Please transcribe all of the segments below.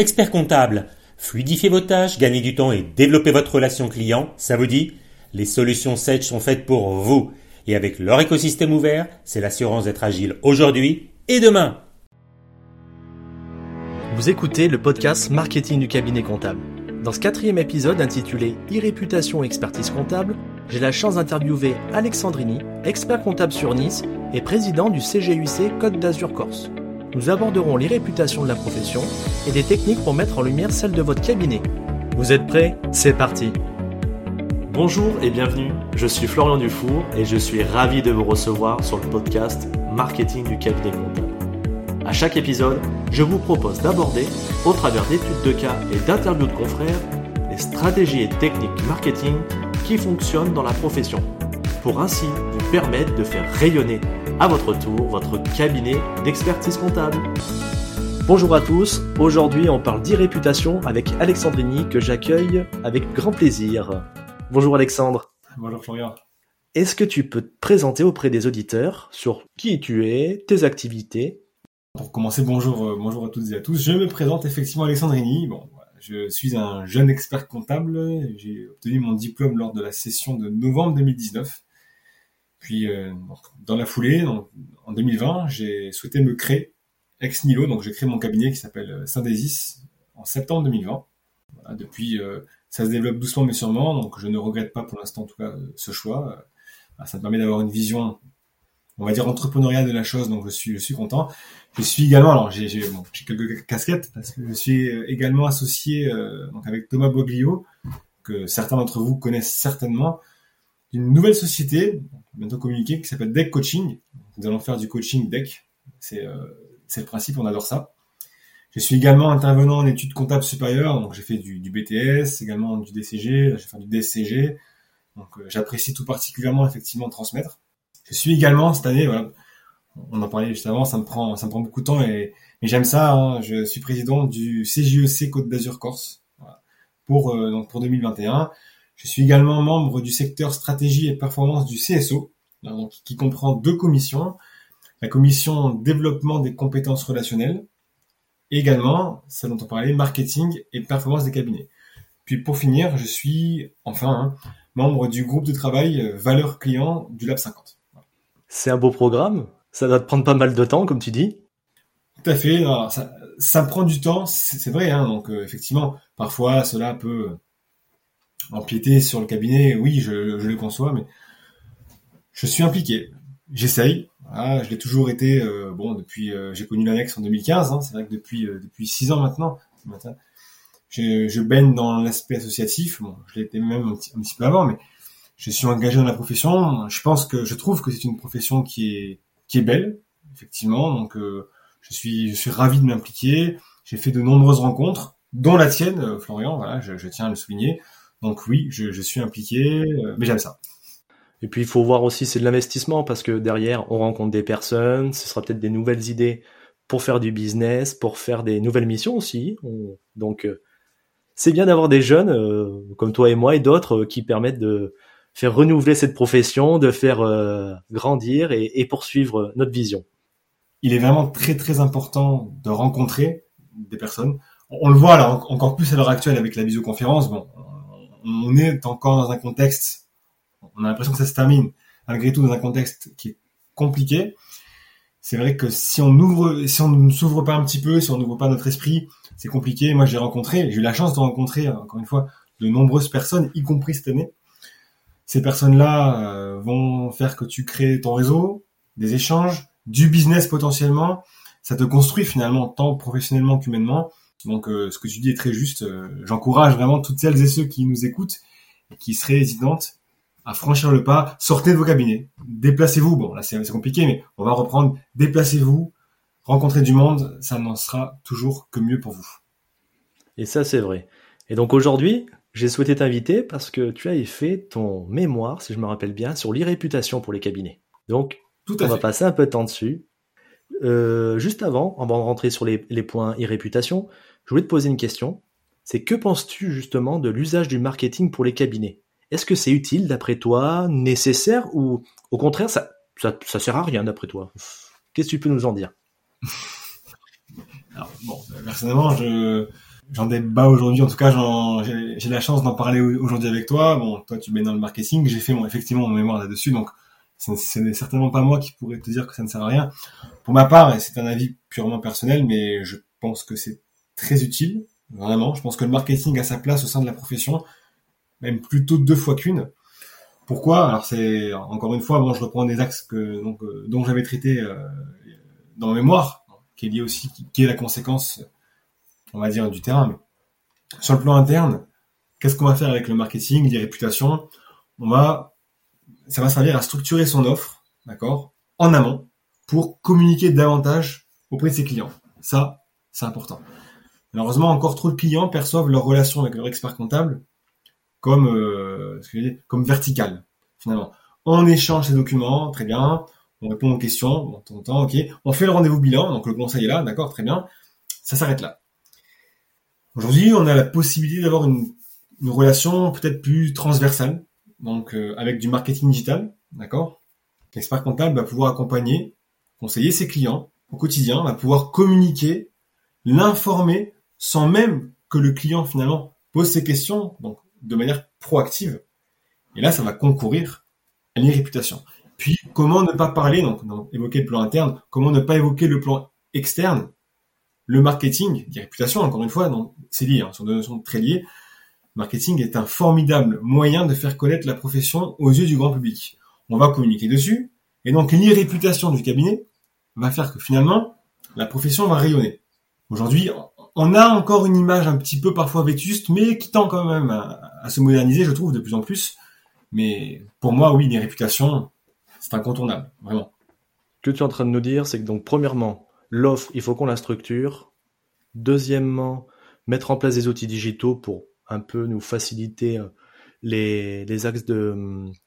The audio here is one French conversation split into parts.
Expert comptable, fluidifiez vos tâches, gagnez du temps et développez votre relation client, ça vous dit? Les solutions Sage sont faites pour vous. Et avec leur écosystème ouvert, c'est l'assurance d'être agile aujourd'hui et demain. Vous écoutez le podcast Marketing du cabinet comptable. Dans ce quatrième épisode intitulé E-réputation expertise comptable, j'ai la chance d'interviewer Alexandrini, expert comptable sur Nice et président du CGUC Côte d'Azur Corse. Nous aborderons les réputations de la profession et des techniques pour mettre en lumière celle de votre cabinet. Vous êtes prêts? C'est parti Bonjour et bienvenue, je suis Florian Dufour et je suis ravi de vous recevoir sur le podcast Marketing du cabinet comptable. À chaque épisode, je vous propose d'aborder, au travers d'études de cas et d'interviews de confrères, les stratégies et techniques marketing qui fonctionnent dans la profession, pour ainsi vous permettre de faire rayonner à votre tour votre cabinet d'expertise comptable. Bonjour à tous, aujourd'hui on parle d'e-réputation avec Alexandrini que j'accueille avec grand plaisir. Bonjour Alexandre. Bonjour Florian. Est-ce que tu peux te présenter auprès des auditeurs sur qui tu es, tes activités? Pour commencer, bonjour, euh, bonjour à toutes et à tous. Je me présente effectivement Alexandrini. Bon, je suis un jeune expert comptable. J'ai obtenu mon diplôme lors de la session de novembre 2019. Puis, euh, dans la foulée, en 2020, j'ai souhaité me créer ex nihilo. Donc, j'ai créé mon cabinet qui s'appelle euh, Syndesis en septembre 2020. Voilà, depuis, euh, ça se développe doucement mais sûrement. Donc, je ne regrette pas pour l'instant, en tout cas, ce choix. ça me permet d'avoir une vision, on va dire, entrepreneuriale de la chose. Donc, je suis, je suis content. Je suis également, alors j'ai bon, quelques casquettes parce que je suis également associé donc avec Thomas Boglio, que certains d'entre vous connaissent certainement, d'une nouvelle société, bientôt communiquée, qui s'appelle Deck Coaching. Nous allons faire du coaching Deck. C'est euh, le principe, on adore ça. Je suis également intervenant en études comptables supérieures, donc j'ai fait du, du, BTS, également du DCG, j'ai fait du DSCG. Donc euh, j'apprécie tout particulièrement effectivement transmettre. Je suis également cette année, voilà, on en parlait juste avant, ça me prend, ça me prend beaucoup de temps, et, mais j'aime ça. Hein, je suis président du CJEC Côte d'Azur Corse voilà, pour euh, donc pour 2021. Je suis également membre du secteur stratégie et performance du CSO, qui comprend deux commissions. La commission développement des compétences relationnelles, et également, ça dont on parlait, marketing et performance des cabinets. Puis pour finir, je suis enfin hein, membre du groupe de travail euh, valeur client du Lab 50. C'est un beau programme. Ça va te prendre pas mal de temps, comme tu dis. Tout à fait. ça, ça prend du temps, c'est vrai. Hein, donc euh, effectivement, parfois cela peut empiéter sur le cabinet, oui, je, le conçois, mais je suis impliqué. J'essaye. je l'ai toujours été. Euh, bon, depuis, euh, j'ai connu l'annexe en 2015. Hein, c'est vrai que depuis euh, depuis six ans maintenant, je, je baigne dans l'aspect associatif. Bon, je l'étais même un petit, peu avant, mais je suis engagé dans la profession. Je pense que je trouve que c'est une profession qui est qui est belle, effectivement. Donc, je suis je suis ravi de m'impliquer. J'ai fait de nombreuses rencontres, dont la tienne, Florian. Voilà, je, je tiens à le souligner. Donc oui, je, je suis impliqué, euh, mais j'aime ça. Et puis il faut voir aussi c'est de l'investissement parce que derrière on rencontre des personnes, ce sera peut-être des nouvelles idées pour faire du business, pour faire des nouvelles missions aussi. Donc euh, c'est bien d'avoir des jeunes euh, comme toi et moi et d'autres qui permettent de faire renouveler cette profession, de faire grandir et, et, poursuivre notre vision. Il est vraiment très très important de rencontrer des personnes. On, le voit là encore plus à l'heure actuelle avec la visioconférence. Bon, on est encore dans un contexte, on a l'impression que ça se termine, malgré tout dans un contexte qui est compliqué. C'est vrai que si on ouvre, si on ne s'ouvre pas un petit peu, si on n'ouvre pas notre esprit, c'est compliqué. Moi, j'ai rencontré, j'ai eu la chance de rencontrer, encore une fois, de nombreuses personnes, y compris cette année. Ces personnes-là euh, vont faire que tu crées ton réseau, des échanges, du business potentiellement. Ça te construit finalement, tant professionnellement qu'humainement. Donc euh, ce que tu dis est très juste. Euh, j'encourage vraiment toutes celles et ceux qui nous écoutent et qui seraient hésitantes à franchir le pas. Sortez de vos cabinets, déplacez-vous. Bon là c'est compliqué, mais on va reprendre. Déplacez-vous, rencontrez du monde, ça n'en sera toujours que mieux pour vous. Et ça c'est vrai. Et donc aujourd'hui, j'ai souhaité t'inviter parce que tu as fait ton mémoire, si je me rappelle bien, sur l'irréputation pour les cabinets. Donc, Tout on va passer un peu de temps dessus. Euh, juste avant, avant de rentrer sur les, les points irréputation, je voulais te poser une question. C'est que penses-tu justement de l'usage du marketing pour les cabinets? Est-ce que c'est utile d'après toi, nécessaire? Ou au contraire ça, ça, sert à rien d'après toi? Qu'est-ce que tu peux nous en dire? Bon, personnellement, je j'en débat aujourd'hui. En tout cas, j'ai la chance d'en parler aujourd'hui avec toi. Bon, toi, tu mets dans le marketing. J'ai fait mon, effectivement mon mémoire là-dessus. Donc, ce n'est certainement pas moi qui pourrais te dire que ça ne sert à rien. Pour ma part, et c'est un avis purement personnel, mais je pense que c'est très utile. Vraiment. Je pense que le marketing a sa place au sein de la profession. Même plutôt deux fois qu'une. Pourquoi? Alors c'est encore une fois, bon, je reprends des axes euh, dont j'avais traité euh, dans ma mémoire, qui est lié aussi, qui, est la conséquence, on va dire, du terrain. Mais sur le plan interne, qu'est-ce qu'on va faire avec le marketing, les réputations? On va, ça va servir à structurer son offre, d'accord, en amont, pour communiquer davantage auprès de ses clients. Ça, c'est important. Malheureusement, encore trop de clients perçoivent leur relation avec leur expert comptable comme euh, comme vertical finalement. On échange ces documents, très bien. On répond aux questions, on temps, ok. On fait le rendez-vous bilan, donc le conseil est là, d'accord, très bien. Ça s'arrête là. Aujourd'hui, on a la possibilité d'avoir une, relation peut-être plus transversale, donc euh, avec du marketing digital, d'accord. L'expert comptable va pouvoir accompagner, conseiller ses clients au quotidien, va pouvoir communiquer, l'informer sans même que le client finalement pose ses questions, donc de manière proactive. Et là, ça va concourir à l'irréputation. Puis, comment ne pas parler, donc, évoquer le plan interne, comment ne pas évoquer le plan externe, le marketing, réputation, encore une fois, c'est lié, hein, sont deux notions très liées. Marketing est un formidable moyen de faire connaître la profession aux yeux du grand public. On va communiquer dessus, et donc l'irréputation du cabinet va faire que finalement, la profession va rayonner. Aujourd'hui, on a encore une image un petit peu parfois vétuste, mais qui tend quand même à, se moderniser, je trouve, de plus en plus. Mais pour moi, oui, les réputations, c'est incontournable, vraiment. Ce que tu es en train de nous dire, c'est que donc, premièrement, l'offre, il faut qu'on la structure. Deuxièmement, mettre en place des outils digitaux pour un peu nous faciliter euh, les, axes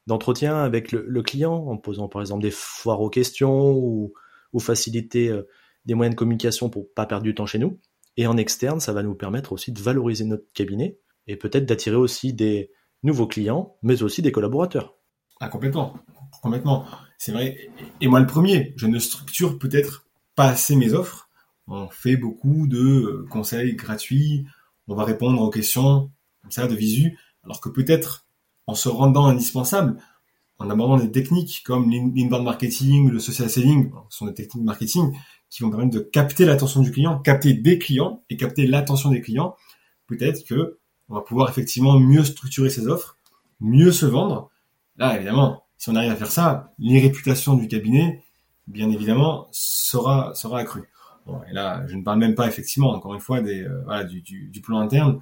d'entretien avec le, client, en posant par exemple des foires aux questions ou, ou faciliter euh, des moyens de communication pour pas perdre du temps chez nous. Et en externe, ça va nous permettre aussi de valoriser notre cabinet et peut-être d'attirer aussi des nouveaux clients, mais aussi des collaborateurs. Ah, complètement. Complètement. C'est vrai. Et moi, le premier, je ne structure peut-être pas assez mes offres. On fait beaucoup de euh, conseils gratuits. On va répondre aux questions, comme ça, de visu. Alors que peut-être, en se rendant indispensable, en abordant des techniques comme l'inbound marketing, le social selling, ce sont des techniques marketing qui vont permettre de capter l'attention du client, capter des clients et capter l'attention des clients. Peut-être que on va pouvoir effectivement mieux structurer ses offres, mieux se vendre. Là, évidemment, si on arrive à faire ça, l'irréputation du cabinet, bien évidemment, sera sera accrue. Et là, je ne parle même pas effectivement, encore une fois, euh, du, plan interne.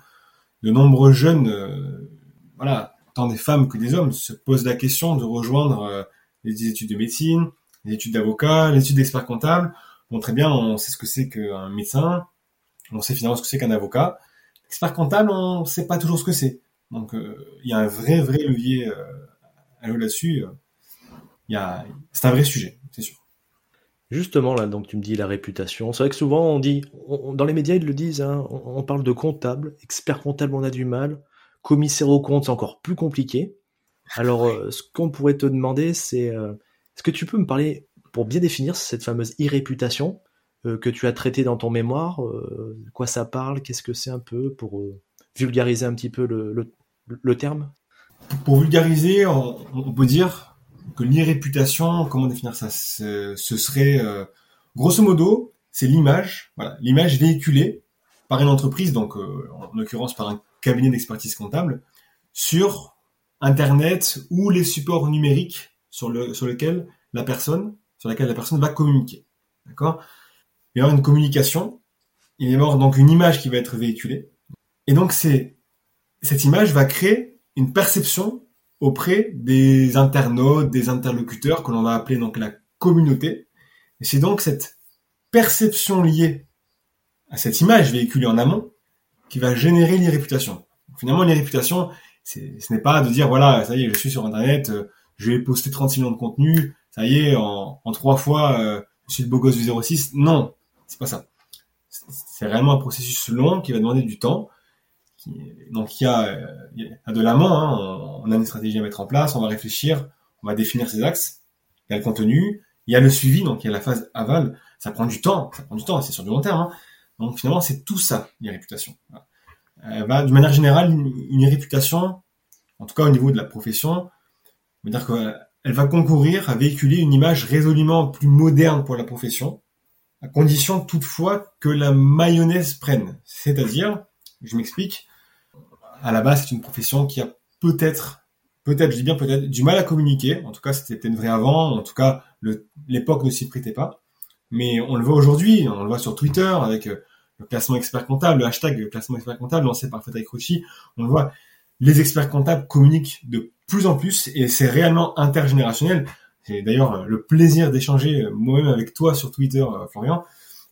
De nombreux jeunes, euh, voilà, des femmes que des hommes, se posent la question de rejoindre euh, les études de médecine, les études d'avocat, les études d'expert comptable Bon, très bien, on sait ce que c'est qu'un médecin, on sait finalement ce que c'est qu'un avocat. Expert comptable, on sait pas toujours ce que c'est. Donc, euh, il y a un vrai, vrai levier euh, à là-dessus. Il y a, c'est un vrai sujet, c'est sûr. Justement, là, donc tu me dis la réputation. C'est vrai que souvent on dit, dans les médias ils le disent, hein, on, parle de comptable, expert comptable on a du mal, commissaire au compte c'est encore plus compliqué. Alors, euh, ce qu'on pourrait te demander, c'est, est-ce que tu peux me parler pour bien définir cette fameuse irréputation euh, que tu as traitée dans ton mémoire, euh, de quoi ça parle, qu'est-ce que c'est un peu, pour euh, vulgariser un petit peu le, terme? Pour vulgariser, on, peut dire que l'irréputation, comment définir ça? Ce serait, grosso modo, c'est l'image, voilà, l'image véhiculée par une entreprise, donc en l'occurrence par un cabinet d'expertise comptable, sur Internet ou les supports numériques sur, le, sur lesquels la personne laquelle la personne va communiquer. D'accord? Il y aura une communication, il y aura donc une image qui va être véhiculée. Et donc c'est cette image va créer une perception auprès des internautes, des interlocuteurs que l'on va appeler donc la communauté. Et c'est donc cette perception liée à cette image véhiculée en amont qui va générer l'irréputation. Finalement, l'irréputation, ce n'est pas de dire voilà, ça y est, je suis sur Internet, euh, je vais poster 36 millions de contenus, ça y est, en, trois fois, euh, je suis le beau gosse du 06. Non, c'est pas ça. C'est réellement un processus long qui va demander du temps. donc il y a, de l'amont, hein, on, a une stratégie à mettre en place, on va réfléchir, on va définir ses axes, il y a le contenu, il y a le suivi, donc il y a la phase aval, ça prend du temps, ça prend du temps, c'est sur du long terme. Hein. Donc finalement, c'est tout ça, les réputations. Euh, bah, de manière générale, une, une, réputation, en tout cas au niveau de la profession, veut dire qu'elle va concourir à véhiculer une image résolument plus moderne pour la profession, à condition toutefois que la mayonnaise prenne. C'est-à-dire, je m'explique, à la base, c'est une profession qui a peut-être, peut-être, je dis bien peut-être, du mal à communiquer. En tout cas, c'était vrai avant. En tout cas, l'époque ne s'y prêtait pas. Mais on le voit aujourd'hui, on le voit sur Twitter avec euh, le classement expert comptable, le hashtag classement expert comptable lancé par Frédéric Rouchy. On le voit, les experts comptables communiquent de plus en plus et c'est réellement intergénérationnel. C'est d'ailleurs le plaisir d'échanger euh, moi-même avec toi sur Twitter, euh, Florian.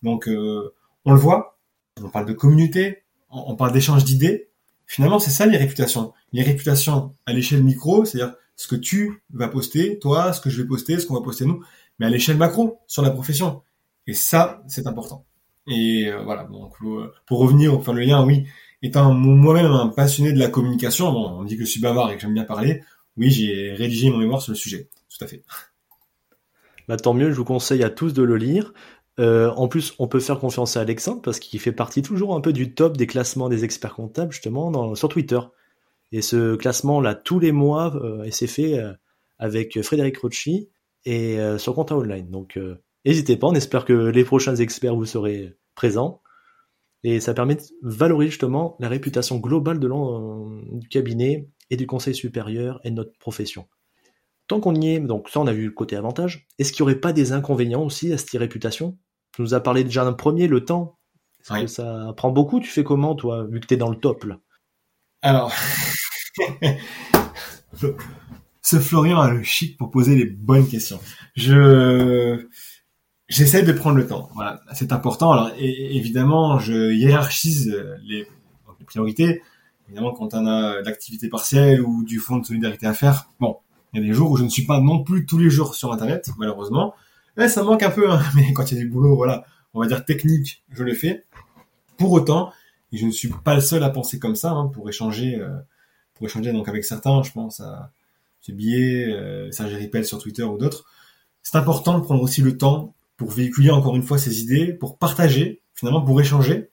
Donc, on le voit, on parle de communauté, on parle d'échange d'idées, Finalement, c'est ça les réputations. Les réputations à l'échelle micro, c'est-à-dire ce que tu vas poster, toi, ce que je vais poster, ce qu'on va poster nous, mais à l'échelle macro, sur la profession. Et ça, c'est important. Et euh, voilà, donc euh, pour revenir, enfin le lien, oui, étant moi-même un passionné de la communication, bon, on dit que je suis bavard et que j'aime bien parler, oui, j'ai rédigé mon mémoire sur le sujet, tout à fait. Bah, tant mieux, je vous conseille à tous de le lire. Euh, en plus, on peut faire confiance à Alexandre parce qu'il fait partie toujours un peu du top des classements des experts comptables justement sur Twitter. Et ce classement là tous les mois euh, et c'est fait euh, avec Frédéric Rocci et sur Compta Online. Donc n'hésitez pas, on espère que les prochains experts vous serez présents. Et ça permet de valoriser justement la réputation globale de du cabinet et du conseil supérieur et de notre profession. Tant qu'on y est, donc ça on a vu le côté avantage, est-ce qu'il n'y aurait pas des inconvénients aussi à cette réputation? Tu nous as parlé déjà d'un premier, le temps. Est-ce que ça prend beaucoup? Tu fais comment, toi, vu que tu es dans le top là? Alors, ce Florian a le chic pour poser les bonnes questions. Je j'essaie de prendre le temps. Voilà, c'est important. Alors évidemment, je hiérarchise les, les, priorités. Évidemment, quand on a l'activité partielle ou du fonds de solidarité à faire, bon, il y a des jours où je ne suis pas non plus tous les jours sur Internet, malheureusement ça manque un peu, hein. mais quand il y a du boulot, voilà, on va dire technique, je le fais. Pour autant, et je ne suis pas le seul à penser comme ça, hein, pour échanger, euh, pour échanger donc avec certains, je pense à ce billet, euh, Serge Ripel sur Twitter ou d'autres. C'est important de prendre aussi le temps pour véhiculer encore une fois ses idées, pour partager, finalement pour échanger.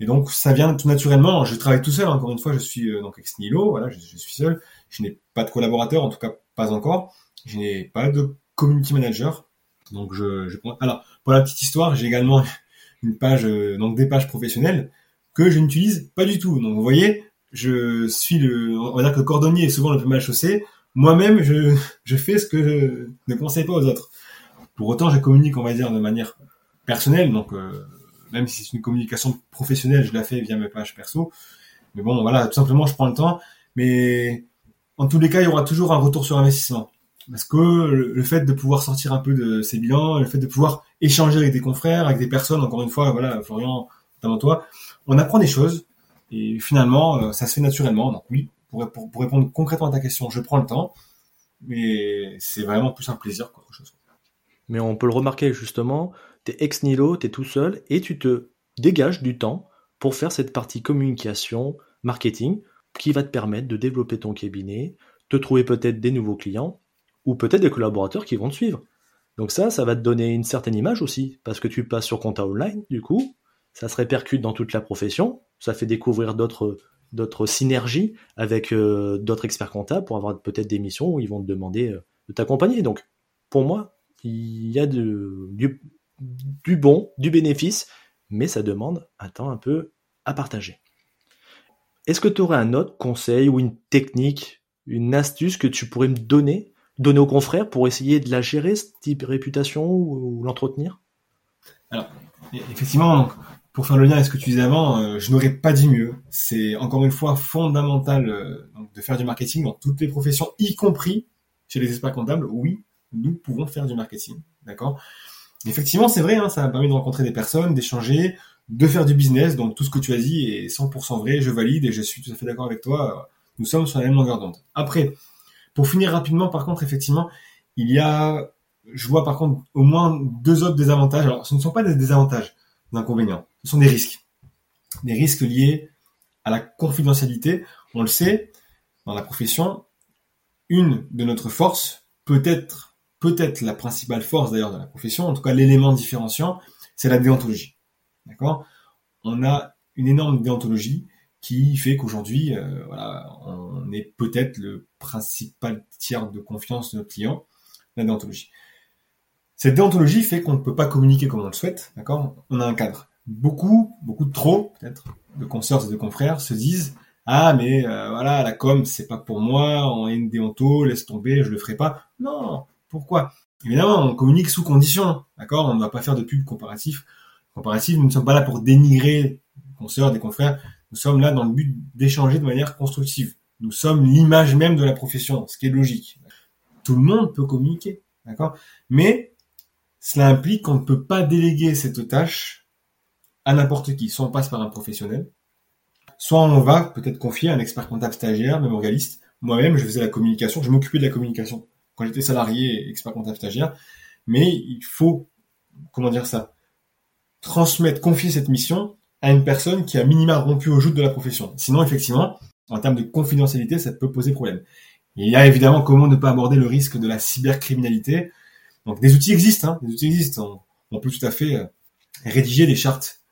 Et donc ça vient tout naturellement. Je travaille tout seul. Encore une fois, je suis euh, donc ex nihilo. Voilà, je, je suis seul. Je n'ai pas de collaborateur, en tout cas pas encore. Je n'ai pas de community manager. Donc je, je alors pour la petite histoire, j'ai également une page euh, donc des pages professionnelles que je n'utilise pas du tout. Donc vous voyez, je suis le on va dire que le cordonnier est souvent le plus mal chaussé. Moi-même, je, je fais ce que je ne conseille pas aux autres. Pour autant, je communique, on va dire, de manière personnelle. Donc euh, même si c'est une communication professionnelle, je la fais via mes pages perso. Mais bon, voilà, tout simplement, je prends le temps. Mais en tous les cas, il y aura toujours un retour sur investissement. Parce que le fait de pouvoir sortir un peu de ces bilans, le fait de pouvoir échanger avec des confrères, avec des personnes, encore une fois, voilà, Florian, notamment toi, on apprend des choses et finalement, euh, ça se fait naturellement. Donc oui, pour, pour, répondre concrètement à ta question, je prends le temps, mais c'est vraiment plus un plaisir qu'autre chose. Mais on peut le remarquer justement, t'es ex nihilo, t'es tout seul et tu te dégages du temps pour faire cette partie communication, marketing, qui va te permettre de développer ton cabinet, de trouver peut-être des nouveaux clients ou peut-être des collaborateurs qui vont te suivre. Donc ça, ça va te donner une certaine image aussi, parce que tu passes sur compta online, du coup, ça se répercute dans toute la profession, ça fait découvrir d'autres d'autres synergies avec euh, d'autres experts comptables pour avoir peut-être des missions où ils vont te demander euh, de t'accompagner. Donc, pour moi, il y a du, bon, du bénéfice, mais ça demande un temps un peu à partager. Est-ce que tu aurais un autre conseil ou une technique, une astuce que tu pourrais me donner donner aux confrères pour essayer de la gérer, ce type de réputation ou, l'entretenir? Alors, effectivement, pour faire le lien avec ce que tu disais avant, euh, je n'aurais pas dit mieux. C'est encore une fois fondamental euh, de faire du marketing dans toutes les professions, y compris chez les experts comptables. Oui, nous pouvons faire du marketing, d'accord? Effectivement, c'est vrai, hein, ça m'a permis de rencontrer des personnes, d'échanger, de faire du business. Donc tout ce que tu as dit est 100% vrai, je valide et je suis tout à fait d'accord avec toi. Nous sommes sur la même longueur d'onde. Après, pour finir rapidement, par contre, effectivement, il y a, je vois par contre au moins deux autres désavantages. Alors, ce ne sont pas des désavantages, des inconvénients, ce sont des risques. Des risques liés à la confidentialité. On le sait, dans la profession, une de notre forces, peut-être, peut-être la principale force d'ailleurs de la profession, en tout cas l'élément différenciant, c'est la déontologie. D'accord? On a une énorme déontologie qui fait qu'aujourd'hui, euh, voilà, on est peut-être le principal tiers de confiance de notre client, la déontologie. Cette déontologie fait qu'on ne peut pas communiquer comme on le souhaite, d'accord? On a un cadre. Beaucoup, beaucoup trop, peut-être, de consoeurs et de confrères se disent ah mais euh, voilà la com c'est pas pour moi, on est une déonto, laisse tomber, je le ferai pas. Non, pourquoi Évidemment, on communique sous condition, d'accord? On ne va pas faire de pub comparatif. Comparatif, nous ne sommes pas là pour dénigrer consoeurs, des confrères. Nous sommes là dans le but d'échanger de manière constructive. Nous sommes l'image même de la profession, ce qui est logique. Tout le monde peut communiquer, d'accord? Mais cela implique qu'on ne peut pas déléguer cette tâche à n'importe qui. Soit on passe par un professionnel, soit on va peut-être confier à un expert comptable stagiaire, mémorialiste. Moi-même, je faisais la communication, je m'occupais de la communication quand j'étais salarié expert comptable stagiaire. Mais il faut, comment dire ça, transmettre, confier cette mission à une personne qui a minima rompu au joutes de la profession. Sinon, effectivement, en termes de confidentialité, ça peut poser problème. il y a évidemment comment ne pas aborder le risque de la cybercriminalité. Donc des outils existent, hein, des outils existent. On, peut tout à fait euh, rédiger des chartes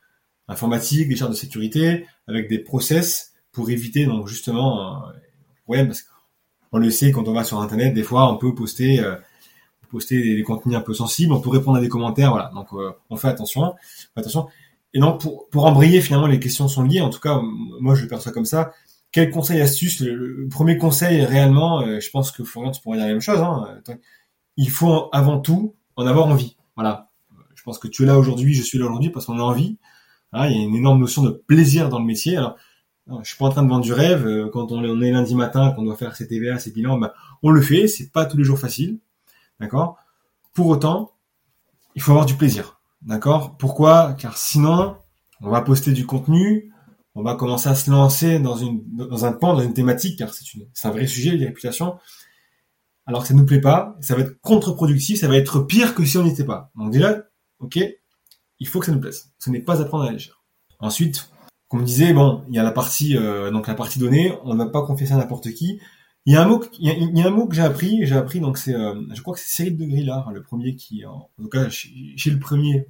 informatiques, des chartes de sécurité, avec des process pour éviter donc justement euh, problème parce qu'on le sait quand on va sur internet, des fois on peut poster euh, poster des, contenus un peu sensibles, on peut répondre à des commentaires, voilà. Donc on fait attention, attention. Et donc pour pour embrayer finalement les questions sont liées. En tout cas, moi je le perçois comme ça. Quel conseil astuce le, premier conseil réellement, je pense que Florian tu pourrais dire la même chose. Hein, il faut avant tout en avoir envie. Voilà. Je pense que tu es là aujourd'hui, je suis là aujourd'hui parce qu'on a envie. il y a une énorme notion de plaisir dans le métier. Alors, je suis pas en train de vendre du rêve. Euh, quand on est lundi matin, qu'on doit faire ses TVA, ses bilans, ben, on le fait. C'est pas tous les jours facile. D'accord? Pour autant, il faut avoir du plaisir. D'accord? Pourquoi? Car sinon, on va poster du contenu, on va commencer à se lancer dans une dans un pan, dans une thématique, car c'est c'est un vrai sujet, les réputations alors que ça nous plaît pas, ça va être contre-productif, ça va être pire que si on n'y était pas. Donc déjà, ok, il faut que ça nous plaise. Ce n'est pas à prendre à la légère. Ensuite, comme on disait, bon, il y a la partie euh, donc la partie donnée, on ne va pas confier ça à n'importe qui. Il y a un mot, il y a, un mot que j'ai appris, j'ai appris donc c'est, euh, je crois que c'est Cyril de Grillard, le premier qui, en, tout cas chez, le premier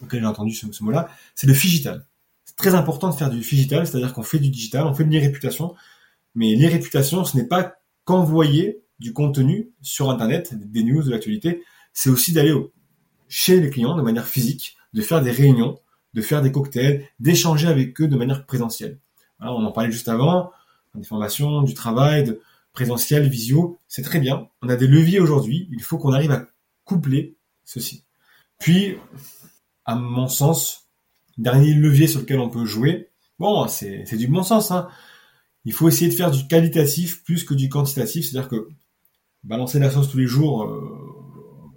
auquel j'ai entendu ce, mot-là, c'est le digital. C'est très important de faire du digital, c'est-à-dire qu'on fait du digital, on fait de l'irréputation, mais l'irréputation, ce n'est pas qu'envoyer du contenu sur Internet, des news, de l'actualité, c'est aussi d'aller chez les clients de manière physique, de faire des réunions, de faire des cocktails, d'échanger avec eux de manière présentielle. on en parlait juste avant, des formations, du travail, de présentiel, visio, c'est très bien. On a des leviers aujourd'hui, il faut qu'on arrive à coupler ceci. Puis, à mon sens, dernier levier sur lequel on peut jouer, bon, c'est du bon sens, hein. Il faut essayer de faire du qualitatif plus que du quantitatif, c'est-à-dire que balancer la sauce tous les jours euh,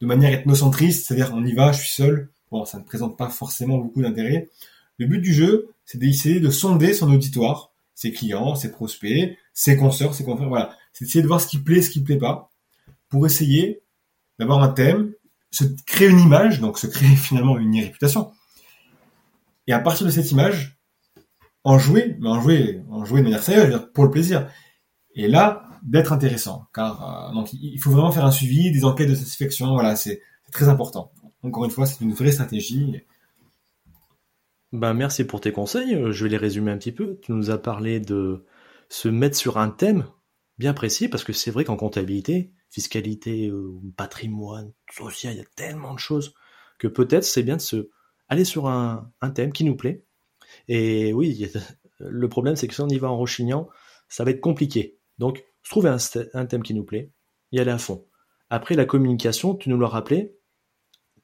de manière ethnocentriste, c'est-à-dire on y va, je suis seul, bon, ça ne présente pas forcément beaucoup d'intérêt. Le but du jeu, c'est d'essayer de sonder son auditoire, ses clients, ses prospects, ses consoeurs, ses confrères, voilà. C'est d'essayer de voir ce qui plaît, ce qui plaît pas, pour essayer d'avoir un thème, se créer une image, donc se créer finalement une réputation. Et à partir de cette image, en jouer, mais en jouer, en jouer de manière sérieuse, pour le plaisir. Et là, d'être intéressant, car euh, donc il faut vraiment faire un suivi, des enquêtes de satisfaction, voilà, c'est très important. Encore une fois, c'est une vraie stratégie. Ben, merci pour tes conseils. Euh, je vais les résumer un petit peu. Tu nous as parlé de se mettre sur un thème bien précis, parce que c'est vrai qu'en comptabilité, fiscalité, euh, patrimoine, social, il y a tellement de choses que peut-être c'est bien de se aller sur un, un, thème qui nous plaît. Et oui, le problème c'est que si on y va en rechignant, ça va être compliqué. Donc, trouver un, thème qui nous plaît, y aller à fond. Après, la communication, tu nous l'as rappelé,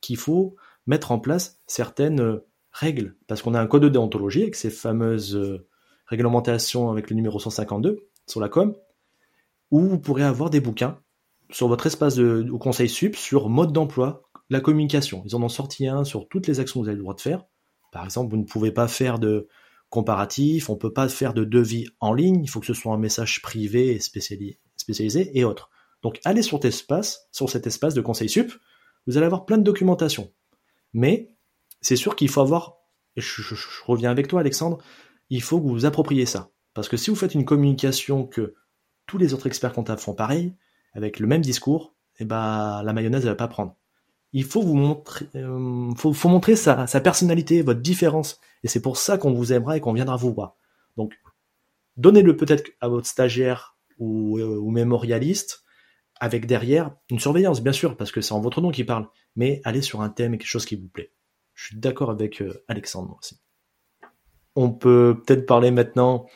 qu'il faut mettre en place certaines euh, règles, parce qu'on a un code de déontologie avec ces fameuses euh, réglementations avec le numéro 152 sur la com, où vous pourrez avoir des bouquins sur votre espace de, au conseil sup sur mode d'emploi, la communication. Ils en ont sorti un sur toutes les actions que vous avez le droit de faire. Par exemple, vous ne pouvez pas faire de comparatif, on peut pas faire de devis en ligne, il faut que ce soit un message privé et spécialisé, et autres. Donc allez sur espace, sur cet espace de conseil sup, vous allez avoir plein de documentation. Mais c'est sûr qu'il faut avoir, et je, reviens avec toi Alexandre, il faut que vous vous appropriez ça. Parce que si vous faites une communication que tous les autres experts comptables font pareil, avec le même discours, eh ben, la mayonnaise ne va pas prendre. il faut vous montrer, euh, faut, montrer sa, personnalité, votre différence. Et c'est pour ça qu'on vous aimera et qu'on viendra vous voir. Donc, donnez-le peut-être à votre stagiaire ou, euh, ou mémorialiste, avec derrière une surveillance, bien sûr, parce que c'est en votre nom qui parle, mais allez sur un thème et quelque chose qui vous plaît. Je suis d'accord avec euh, Alexandre aussi. On peut peut-être parler maintenant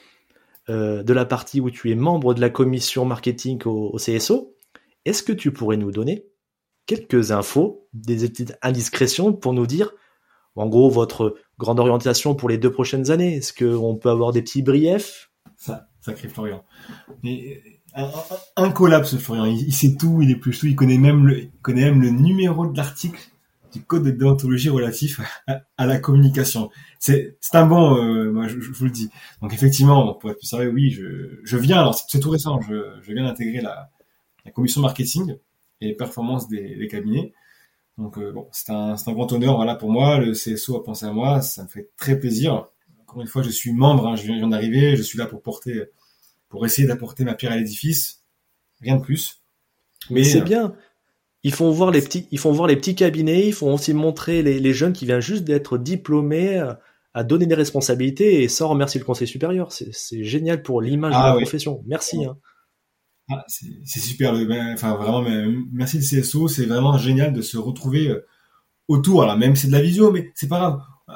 euh, de la partie où tu es membre de la commission marketing au, CSO. Est-ce que tu pourrais nous donner quelques infos, des petites indiscrétions pour nous dire, en gros, votre grande orientation pour les deux prochaines années? Est-ce qu'on peut avoir des petits briefs? Ça, sacré Florian. Un, un, un collab, ce Florian. Il, sait tout, il est plus tout. Il connaît même le, il connaît même le numéro de l'article du code de déontologie relatif à, la communication. C'est, c'est un bon, euh, moi, je, je, vous le dis. Donc effectivement, pour être plus sérieux, oui, je, je viens. Alors c'est, tout récent. Je, je viens d'intégrer la, la commission marketing et performance des, des cabinets. Donc euh, bon, c'est un, c'est un grand honneur voilà pour moi. Le CSO a pensé à moi, ça me fait très plaisir. Encore une fois, je suis membre, hein, je viens d'arriver, je suis là pour porter, pour essayer d'apporter ma pierre à l'édifice, rien de plus. Mais c'est euh, bien. Ils font voir les petits, ils font voir les petits cabinets, ils font aussi montrer les, les jeunes qui viennent juste d'être diplômés euh, à donner des responsabilités et sans remercier le conseil supérieur. C'est, c'est génial pour l'image ah, de la oui. profession. Merci. Hein. Ah, c'est super. Ben, enfin, vraiment, merci le CSO. C'est vraiment génial de se retrouver euh, autour. Alors, même c'est de la visio, mais c'est pas grave. Euh,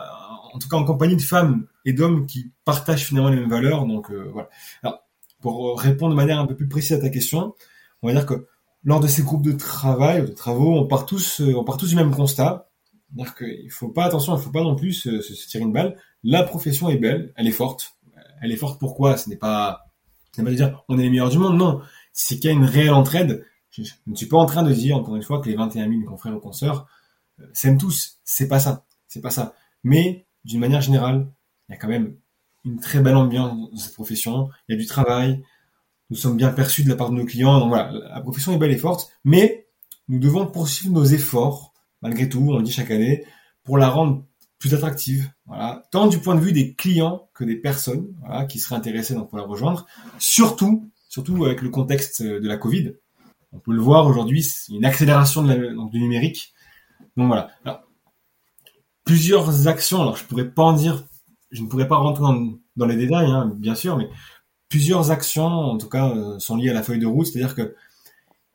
en tout cas, en compagnie de femmes et d'hommes qui partagent finalement les mêmes valeurs. Donc, euh, voilà. Alors, pour répondre de manière un peu plus précise à ta question, on va dire que lors de ces groupes de travail, de travaux, on part tous, on part tous du même constat. C'est-à-dire faut pas, attention, il faut pas non plus se, tirer une balle. La profession est belle, elle est forte. Elle est forte pourquoi? Ce n'est pas, ce n'est pas de dire on est les meilleurs du monde, non c'est qu'il y a une réelle entraide. Je, ne suis pas en train de dire, encore une fois, que les 21 000 confrères ou consoeurs euh, s'aiment tous. C'est pas ça. C'est pas ça. Mais, d'une manière générale, il y a quand même une très belle ambiance dans cette profession. Il y a du travail. Nous sommes bien perçus de la part de nos clients. Donc voilà, la profession est belle et forte. Mais, nous devons poursuivre nos efforts, malgré tout, on le dit chaque année, pour la rendre plus attractive. Voilà. Tant du point de vue des clients que des personnes qui seraient intéressées donc, pour la rejoindre. Surtout surtout avec le contexte de la Covid. On peut le voir aujourd'hui, une accélération de donc, du numérique. Donc voilà. Plusieurs actions, alors je pourrais pas en dire, je ne pourrais pas rentrer dans, les détails, hein, bien sûr, mais plusieurs actions, en tout cas, euh, sont liées à la feuille de route, c'est-à-dire que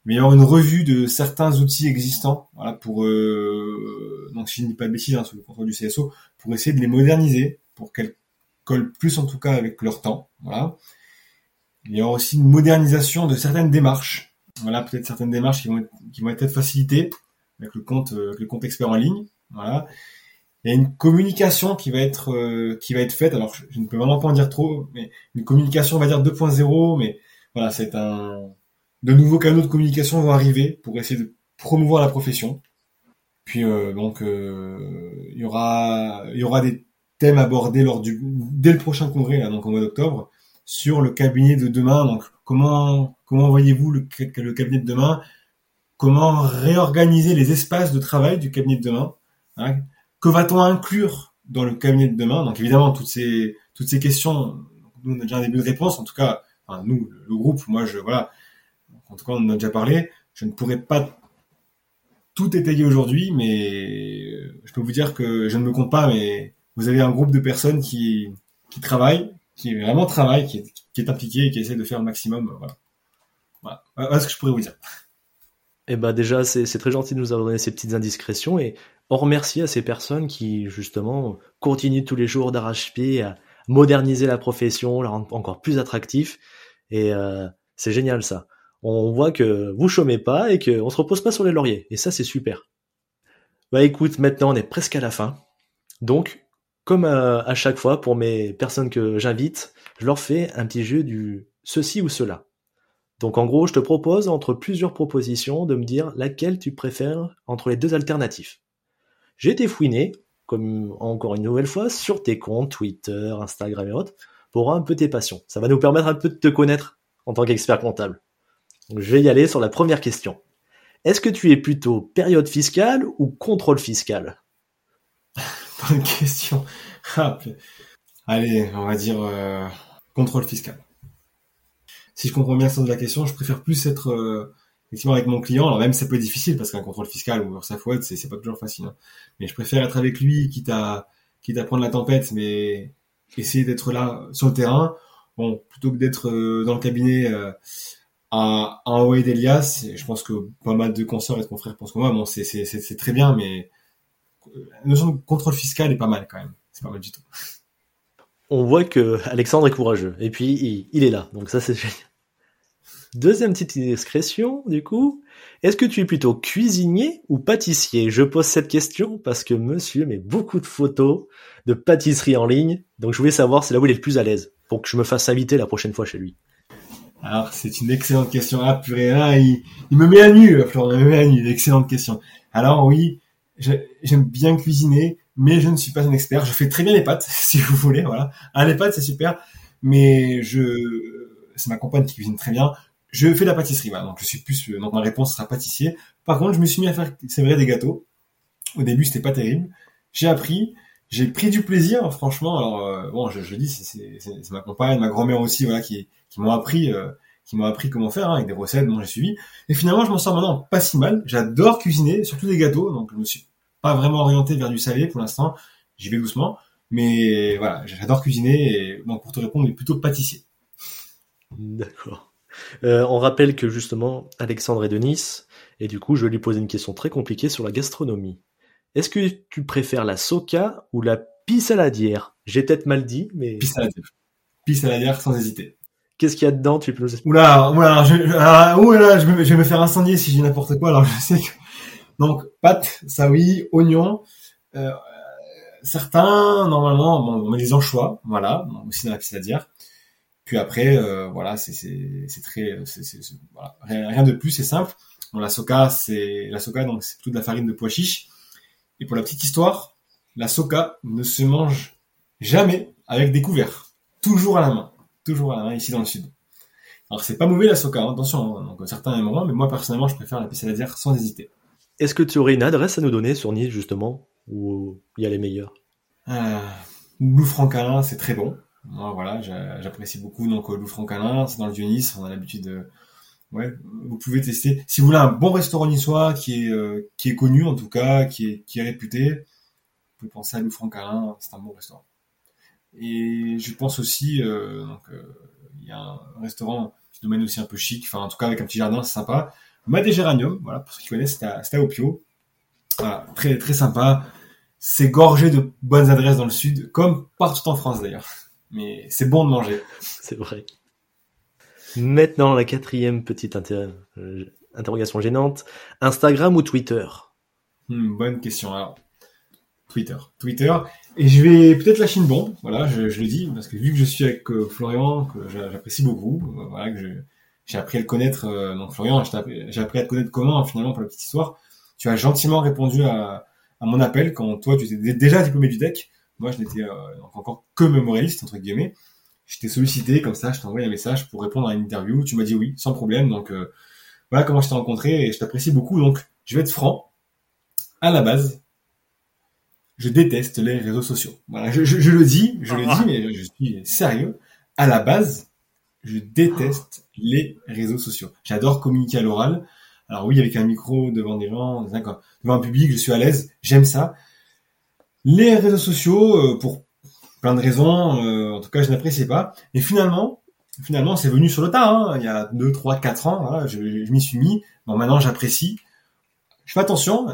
il va y avoir une revue de certains outils existants, voilà, pour euh, donc si je ne dis pas de bêtises hein, sous le contrôle du CSO, pour essayer de les moderniser, pour qu'elles collent plus en tout cas avec leur temps, voilà. Il y aura aussi une modernisation de certaines démarches. Voilà, peut-être certaines démarches qui vont être, facilitées avec le compte, euh, le compte expert en ligne. Voilà. Il y a une communication qui va être, euh, qui va être faite. Alors, je, ne peux vraiment pas en dire trop, mais une communication, on va dire 2.0, mais voilà, c'est un, de nouveaux canaux de communication vont arriver pour essayer de promouvoir la profession. Puis euh, donc euh, il y aura il y aura des thèmes abordés lors du dès le prochain congrès là donc au mois d'octobre sur le cabinet de demain. Donc, comment, comment voyez-vous le, le, cabinet de demain? Comment réorganiser les espaces de travail du cabinet de demain? Hein? Que va-t-on inclure dans le cabinet de demain? Donc, évidemment, toutes ces, toutes ces questions, nous, on a déjà un début de réponse. En tout cas, enfin, nous, le groupe, moi, je, voilà. En tout cas, on en a déjà parlé. Je ne pourrais pas tout étayer aujourd'hui, mais je peux vous dire que je ne me compte pas, mais vous avez un groupe de personnes qui, qui travaillent, qui vraiment travaille, qui est, qui est impliqué et qui essaie de faire le maximum. Euh, voilà. Voilà, voilà ce que je pourrais vous dire. Eh ben déjà, c'est très gentil de nous avoir donné ces petites indiscrétions et on remercie à ces personnes qui, justement, continuent tous les jours d'arrache-pied à moderniser la profession, la rendre encore plus attractif. Et euh, c'est génial ça. On voit que vous chômez pas et qu'on se repose pas sur les lauriers. Et ça, c'est super. Bah écoute, maintenant on est presque à la fin. Donc, comme à, à, chaque fois pour mes personnes que j'invite, je leur fais un petit jeu du ceci ou cela. Donc en gros, je te propose entre plusieurs propositions de me dire laquelle tu préfères entre les deux alternatifs. J'ai été fouiné, comme encore une nouvelle fois, sur tes comptes Twitter, Instagram et autres, pour un peu tes passions. Ça va nous permettre un peu de te connaître en tant qu'expert comptable. Je vais y aller sur la première question. Est-ce que tu es plutôt période fiscale ou contrôle fiscal? Bonne question. Ah, allez, on va dire euh, contrôle fiscal. Si je comprends bien le sens de la question, je préfère plus être euh, effectivement avec mon client, alors même c'est peu difficile parce qu'un contrôle fiscal ou sa faute, c'est pas toujours facile. Hein. Mais je préfère être avec lui, quitte à quitte à prendre la tempête, mais essayer d'être là sur le terrain. Bon, plutôt que d'être euh, dans le cabinet euh, à, à envoyer d'Elias, je pense que pas mal de consoeurs et de confrères pensent comme moi. Bon, c'est très bien, mais euh, la notion de contrôle fiscal est pas mal quand même. C'est pas mal du tout. On voit que Alexandre est courageux et puis il, il est là, donc ça c'est génial. Deuxième petite discrétion, du coup. Est-ce que tu es plutôt cuisinier ou pâtissier? Je pose cette question parce que monsieur met beaucoup de photos de pâtisserie en ligne. Donc je voulais savoir c'est là où il est le plus à l'aise pour que je me fasse inviter la prochaine fois chez lui. Alors c'est une excellente question. Ah purée, ah, il, me met à nu, Florent, il me met à nu. Excellente question. Alors oui, j'aime bien cuisiner, mais je ne suis pas un expert. Je fais très bien les pâtes, si vous voulez. Voilà, ah, les pâtes c'est super, mais je c'est ma compagne qui cuisine très bien je fais de la pâtisserie, donc je suis plus, euh, donc ma réponse sera pâtissier. Par contre, je me suis mis à faire, c'est vrai, des gâteaux. Au début, c'était pas terrible. J'ai appris, j'ai pris du plaisir, franchement. Alors euh, bon, je, je dis, c'est ma compagne, ma grand-mère aussi, voilà, qui, qui m'ont appris, euh, qui m'ont appris comment faire hein, avec des recettes. Bon, j'ai suivi. Et finalement, je m'en sors maintenant pas si mal. J'adore cuisiner, surtout des gâteaux. Donc, je me suis pas vraiment orienté vers du salé pour l'instant. J'y vais doucement, mais voilà, j'adore cuisiner. Et donc, pour te répondre, est plutôt pâtissier. D'accord. Euh, on rappelle que justement, Alexandre est de Nice, et du coup, je vais lui poser une question très compliquée sur la gastronomie. Est-ce que tu préfères la soca ou la pissaladière? J'ai peut-être mal dit, mais... Pissaladière. Pissaladière, sans hésiter. Qu'est-ce qu'il y a dedans? Tu peux nous expliquer? Oula, oula, je, ah, oula, je, vais, je vais me faire incendier si j'ai n'importe quoi, alors je sais que... Donc, pâtes, ça oui, oignons, euh, certains, normalement, bon, on met des anchois, voilà, aussi dans la pissaladière. Puis après, euh, voilà, c'est c'est très, voilà, rien, de plus, c'est simple. Bon, la soca, c'est la soca, donc c'est plutôt de la farine de pois chiche. Et pour la petite histoire, la soca ne se mange jamais avec des couverts, toujours à la main, toujours à la main ici dans le sud. Alors c'est pas mauvais la soca, hein, attention. Hein. donc certains aimeront, mais moi personnellement, je préfère la pissaladière sans hésiter. Est-ce que tu aurais une adresse à nous donner sur Nice justement, où il y a les meilleurs? Euh, Lou Francalin, c'est très bon. Moi, voilà, j'apprécie beaucoup donc euh, Loup Canin, c'est dans le Vieux-Nice, on a l'habitude de ouais, vous pouvez tester. Si vous voulez un bon restaurant niçois qui est euh, connu en tout cas, qui est réputé, vous pouvez penser à Loup Canin, c'est un bon restaurant. Et je pense aussi euh, donc il y a un restaurant qui domaine aussi un peu chic, enfin en tout cas avec un petit jardin, c'est sympa. Madé Géranium, voilà, pour ceux qui connaissent, c'était à, à Opio. Voilà, très très sympa. C'est gorgé de bonnes adresses dans le sud, comme partout en France d'ailleurs mais c'est bon de manger. c'est vrai. Maintenant, la quatrième petite euh, interrogation gênante. Instagram ou Twitter? Hmm, Bonne question. Alors, Twitter. Twitter. Et je vais peut-être lâcher une bombe. Voilà, je, le dis, parce que vu que je suis avec euh, Florian, que j'apprécie beaucoup, euh, voilà, que j'ai appris à le connaître, donc Florian, j'ai appris à te connaître comment, finalement, pour la petite histoire. Tu as gentiment répondu à, à mon appel quand toi, tu étais déjà diplômé du deck. Moi, je n'étais euh, encore que mémorialiste, entre guillemets. Je t'ai sollicité, comme ça, je t'ai envoyé un message pour répondre à une interview. Tu m'as dit oui, sans problème. Donc, euh, voilà comment je t'ai rencontré et je t'apprécie beaucoup. Donc, je vais être franc. À la base, je déteste les réseaux sociaux. Voilà, je, le dis, je le dis, mais je suis sérieux. À la base, je déteste les réseaux sociaux. J'adore communiquer à l'oral. Alors oui, avec un micro devant des gens, devant un public, je suis à l'aise, j'aime ça. Les réseaux sociaux, euh, pour plein de raisons, euh, en tout cas, je n'appréciais pas. Et finalement, finalement, c'est venu sur le tas. Hein. Il y a 2, 3, 4 ans, voilà, je, m'y suis mis. Bon, maintenant, j'apprécie. Je fais attention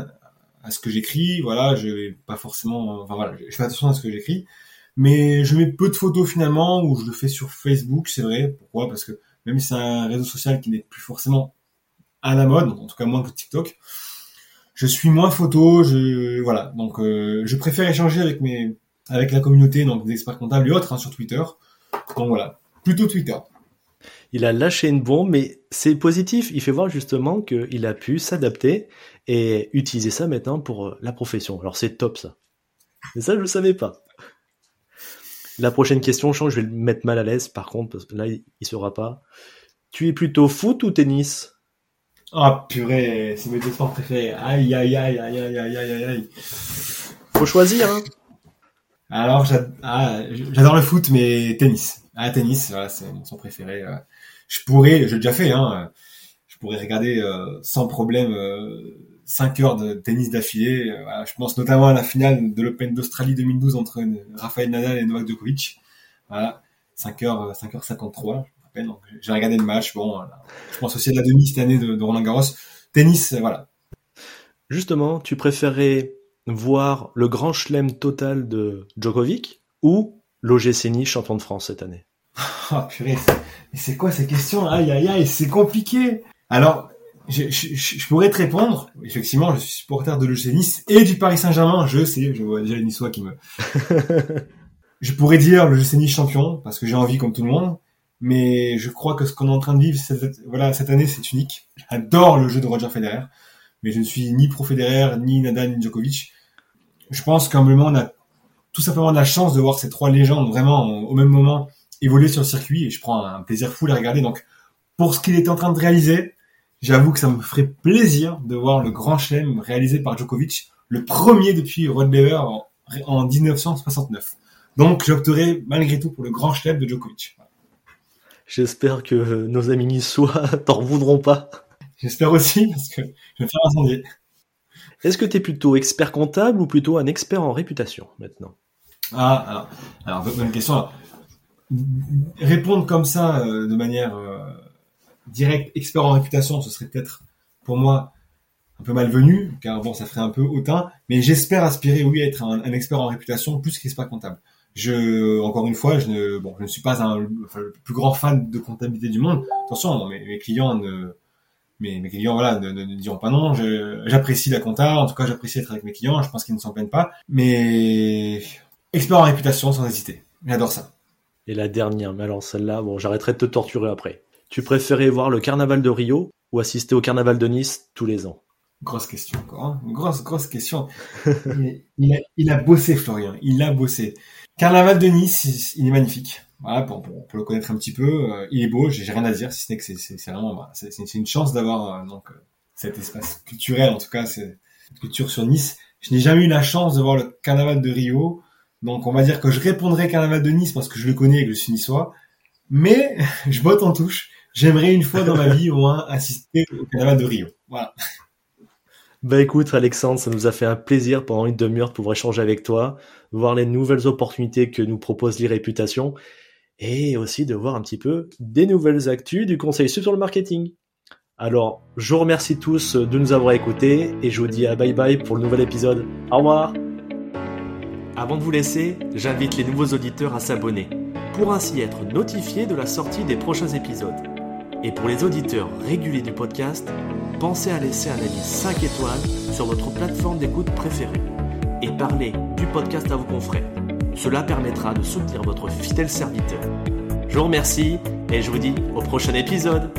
à ce que j'écris. Voilà, je vais pas forcément. Enfin voilà, je fais attention à ce que j'écris. Mais je mets peu de photos finalement, ou je le fais sur Facebook, c'est vrai. Pourquoi? Parce que même si c'est un réseau social qui n'est plus forcément à la mode, en tout cas moins que TikTok, je suis moins photo, je voilà, donc euh, je préfère échanger avec mes avec la communauté, donc des experts comptables et autres hein, sur Twitter. Donc voilà, plutôt Twitter. Il a lâché une bombe, mais c'est positif. Il fait voir justement qu'il a pu s'adapter et utiliser ça maintenant pour euh, la profession. Alors c'est top ça. Mais ça, je le savais pas. La prochaine question, je vais le mettre mal à l'aise par contre, parce que là, il, il sera pas. Tu es plutôt foot ou tennis? Ah purée, c'est mes deux sports préférés. Aïe aïe aïe aïe aïe aïe aïe aïe. Faut choisir hein. Alors ah, j'adore le foot mais tennis. Ah tennis, voilà, c'est mon sport préféré. Euh. Je pourrais, j'ai déjà fait hein. Je pourrais regarder sans problème 5 heures de tennis d'affilée. je pense notamment à la finale de l'Open d'Australie 2012 entre Rafael Nadal et Novak Djokovic. Voilà, 5h, 5h53, je rappelle. Donc, j'ai regardé le match. Bon, je pense aussi à la demi cette année de, de Roland Garros. Tennis, voilà. Justement, tu préférais voir le grand chelem total de Djokovic ou l'OGC Nice champion de France cette année? Oh purée, c'est quoi ces questions Aïe aïe aïe, c'est compliqué. Alors, je, je, je, pourrais te répondre. Effectivement, je suis supporter de l'OGC Nice et du Paris Saint-Germain. Je sais, je vois déjà les Niçois qui me... je pourrais dire le Nice champion parce que j'ai envie comme tout le monde. Mais je crois que ce qu'on est en train de vivre cette, voilà, cette année, c'est unique. J'adore le jeu de Roger Federer. Mais je ne suis ni pro Federer, ni Nadal, ni Djokovic. Je pense qu'humblement, on a tout simplement la chance de voir ces trois légendes vraiment au même moment évoluer sur le circuit et je prends un plaisir fou à regarder. Donc, pour ce qu'il est en train de réaliser, j'avoue que ça me ferait plaisir de voir le grand chelem réalisé par Djokovic, le premier depuis Rod Laver en, 1969. Donc, j'opterai malgré tout pour le grand chelem de Djokovic. J'espère que nos amis niçois t'en voudront pas. J'espère aussi, parce que je vais me faire incendier. Est-ce que tu es plutôt expert comptable ou plutôt un expert en réputation maintenant? Ah, alors, alors, bonne question. répondre comme ça, euh, de manière euh, directe, expert en réputation, ce serait peut-être pour moi un peu malvenu, car bon, ça ferait un peu hautain, mais j'espère aspirer, oui, à être un, expert en réputation plus qu'expert comptable. Je, encore une fois, je ne, bon, je ne suis pas un, le plus grand fan de comptabilité du monde. Attention, mes, mes clients ne, mes, mes clients voilà ne, ne, diront pas non. J'apprécie la compta, en tout cas j'apprécie être avec mes clients. Je pense qu'ils ne s'en plaignent pas. Mais expert en réputation sans hésiter. J'adore ça. Et la dernière, mais alors celle-là, bon, j'arrêterai de te torturer après. Tu préférais voir le carnaval de Rio ou assister au carnaval de Nice tous les ans? Grosse question encore, hein grosse grosse question. il, a, il a bossé Florian, il a bossé. Carnaval de Nice, il est magnifique voilà, pour, pour, pour, le connaître un petit peu, euh, il est beau, j'ai rien à dire, si ce n'est que c'est vraiment, bah, c'est une chance d'avoir euh, donc euh, cet espace culturel, en tout cas, cette culture sur Nice. Je n'ai jamais eu la chance de voir le carnaval de Rio, donc on va dire que je répondrai carnaval de Nice parce que je le connais et que je suis niçois, mais je botte en touche. J'aimerais une fois dans ma vie au moins assister au carnaval de Rio. Voilà. Bah écoute Alexandre, ça nous a fait un plaisir pendant une demi-heure de pouvoir échanger avec toi, voir les nouvelles opportunités que nous propose l'e-réputation et aussi de voir un petit peu des nouvelles actus du Conseil sur le marketing. Alors, je vous remercie tous de nous avoir écoutés et je vous dis à bye bye pour le nouvel épisode. Au revoir Avant de vous laisser, j'invite les nouveaux auditeurs à s'abonner pour ainsi être notifiés de la sortie des prochains épisodes. Et pour les auditeurs réguliers du podcast, pensez à laisser un avis 5 étoiles sur votre plateforme d'écoute préférée parler du podcast à vos confrères. Cela permettra de soutenir votre fidèle serviteur. Je vous remercie et je vous dis au prochain épisode.